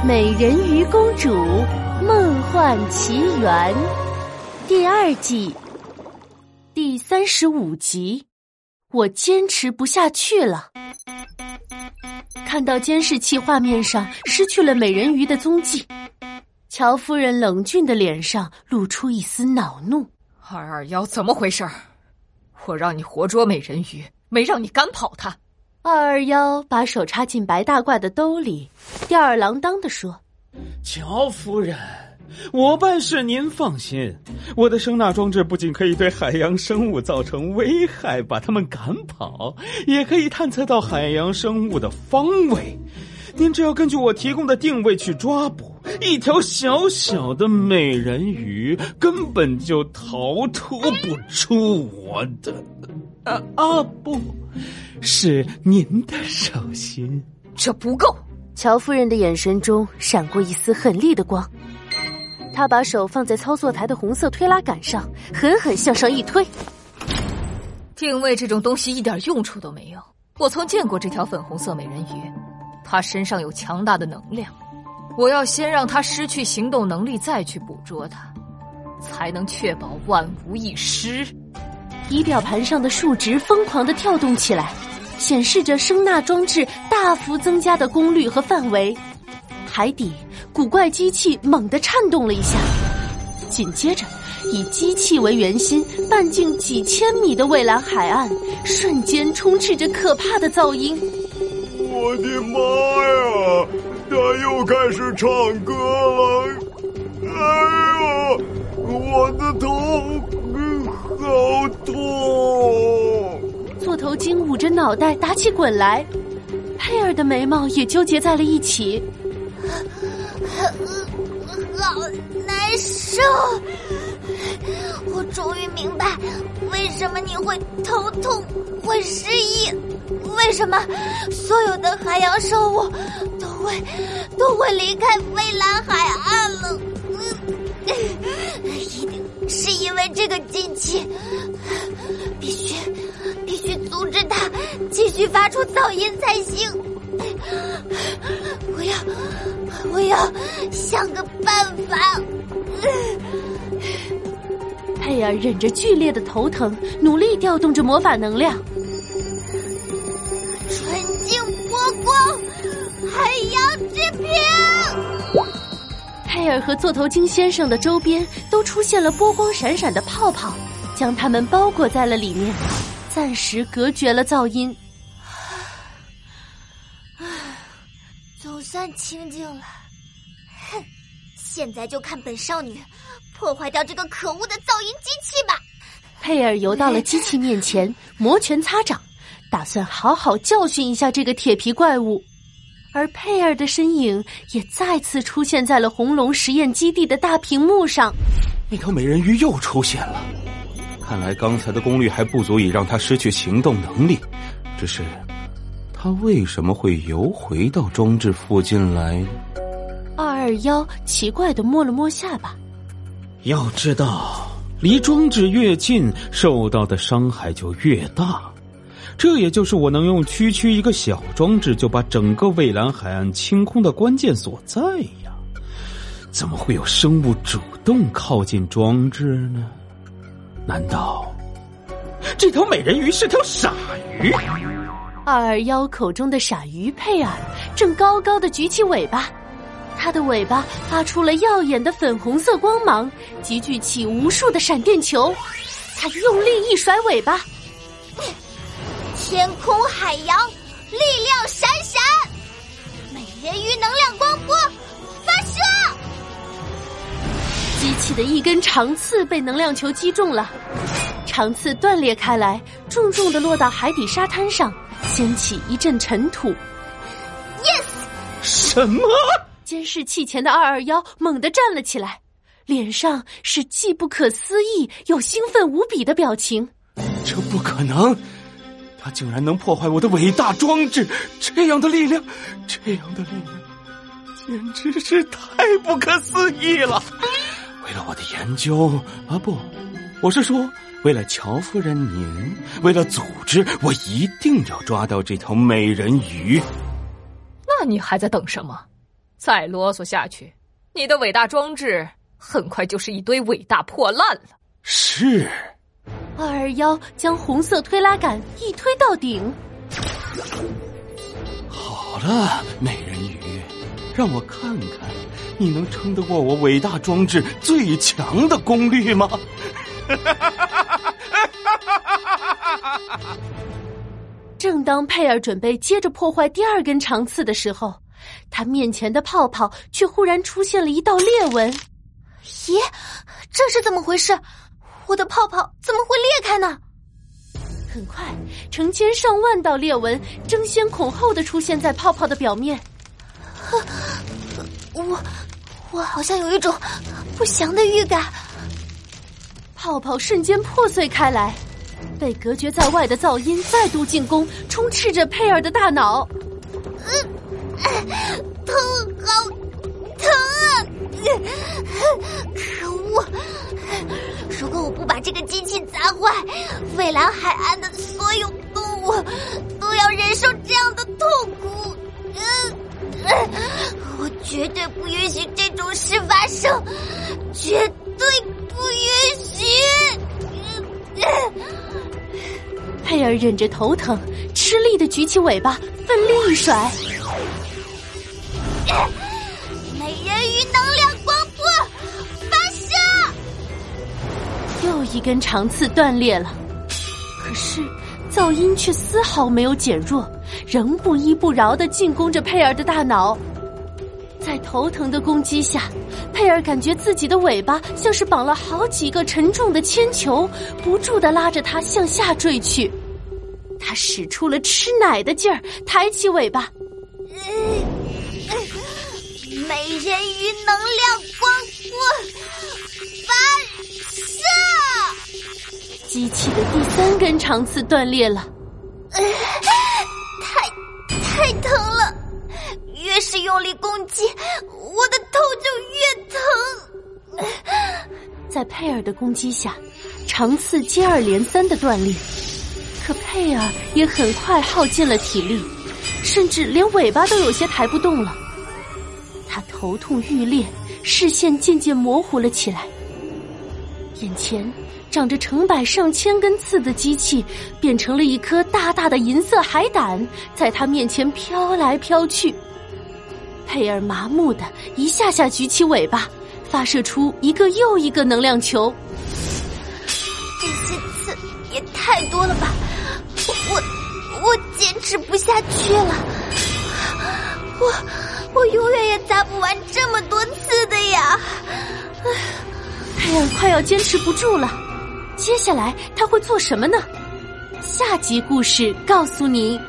《美人鱼公主梦幻奇缘》第二季第三十五集，我坚持不下去了。看到监视器画面上失去了美人鱼的踪迹，乔夫人冷峻的脸上露出一丝恼怒：“二二幺，怎么回事？我让你活捉美人鱼，没让你赶跑她。”二二幺把手插进白大褂的兜里，吊儿郎当的说：“乔夫人，我办事您放心，我的声纳装置不仅可以对海洋生物造成危害，把它们赶跑，也可以探测到海洋生物的方位。您只要根据我提供的定位去抓捕一条小小的美人鱼，根本就逃脱不出我的啊啊不。”是您的手心，这不够。乔夫人的眼神中闪过一丝狠厉的光，她把手放在操作台的红色推拉杆上，狠狠向上一推。定位这种东西一点用处都没有。我曾见过这条粉红色美人鱼，它身上有强大的能量。我要先让它失去行动能力，再去捕捉它，才能确保万无一失。仪表盘上的数值疯狂的跳动起来。显示着声纳装置大幅增加的功率和范围，海底古怪机器猛地颤动了一下，紧接着，以机器为圆心半径几千米的蔚蓝海岸瞬间充斥着可怕的噪音。我的妈呀！他又开始唱歌了！哎呦，我的头好痛！座头鲸捂着脑袋打起滚来，佩尔的眉毛也纠结在了一起，好难受。我终于明白，为什么你会头痛、会失忆，为什么所有的海洋生物都会都会离开蔚蓝这个机器，必须必须。阻止它继续发出噪音才行。我要，我要想个办法。佩尔忍着剧烈的头疼，努力调动着魔法能量。尔和座头鲸先生的周边都出现了波光闪闪的泡泡，将他们包裹在了里面。暂时隔绝了噪音，总算清静了。哼，现在就看本少女破坏掉这个可恶的噪音机器吧！佩尔游到了机器面前，摩拳擦掌，打算好好教训一下这个铁皮怪物。而佩尔的身影也再次出现在了红龙实验基地的大屏幕上。那条美人鱼又出现了。看来刚才的功率还不足以让他失去行动能力，只是他为什么会游回到装置附近来？二二幺奇怪的摸了摸下巴。要知道，离装置越近，受到的伤害就越大。这也就是我能用区区一个小装置就把整个蔚蓝海岸清空的关键所在呀！怎么会有生物主动靠近装置呢？难道这条美人鱼是条傻鱼？二二幺口中的傻鱼佩尔正高高的举起尾巴，它的尾巴发出了耀眼的粉红色光芒，集聚起无数的闪电球。它用力一甩尾巴，天空海洋力量闪闪，美人鱼能量光波发射。机器的一根长刺被能量球击中了，长刺断裂开来，重重的落到海底沙滩上，掀起一阵尘土。Yes！什么？监视器前的二二幺猛地站了起来，脸上是既不可思议又兴奋无比的表情。这不可能！他竟然能破坏我的伟大装置！这样的力量，这样的力量，简直是太不可思议了！为了我的研究啊，不，我是说，为了乔夫人您，为了组织，我一定要抓到这条美人鱼。那你还在等什么？再啰嗦下去，你的伟大装置很快就是一堆伟大破烂了。是。二二幺将红色推拉杆一推到顶。好了，美人鱼，让我看看，你能撑得过我伟大装置最强的功率吗？正当佩尔准备接着破坏第二根长刺的时候，他面前的泡泡却忽然出现了一道裂纹。咦，这是怎么回事？我的泡泡怎么会裂开呢？很快，成千上万道裂纹争先恐后的出现在泡泡的表面。我，我好像有一种不祥的预感。泡泡瞬间破碎开来，被隔绝在外的噪音再度进攻，充斥着佩尔的大脑。嗯疼，好疼啊！可恶！如果我不把这个机器砸坏，蔚蓝海岸的所有动物都要忍受这样的痛苦。我绝对不允许这种事发生，绝对不允许！佩尔忍着头疼，吃力的举起尾巴，奋力一甩。一根长刺断裂了，可是噪音却丝毫没有减弱，仍不依不饶的进攻着佩尔的大脑。在头疼的攻击下，佩尔感觉自己的尾巴像是绑了好几个沉重的铅球，不住的拉着他向下坠去。他使出了吃奶的劲儿，抬起尾巴。美人鱼能量光波机器的第三根长刺断裂了，太太疼了！越是用力攻击，我的头就越疼。在佩尔的攻击下，长刺接二连三的断裂，可佩尔也很快耗尽了体力，甚至连尾巴都有些抬不动了。他头痛欲裂，视线渐渐模糊了起来。眼前长着成百上千根刺的机器，变成了一颗大大的银色海胆，在他面前飘来飘去。佩尔麻木的一下下举起尾巴，发射出一个又一个能量球。这些刺也太多了吧！我我我坚持不下去了。我。我永远也砸不完这么多次的呀！佩我快要坚持不住了，接下来他会做什么呢？下集故事告诉你。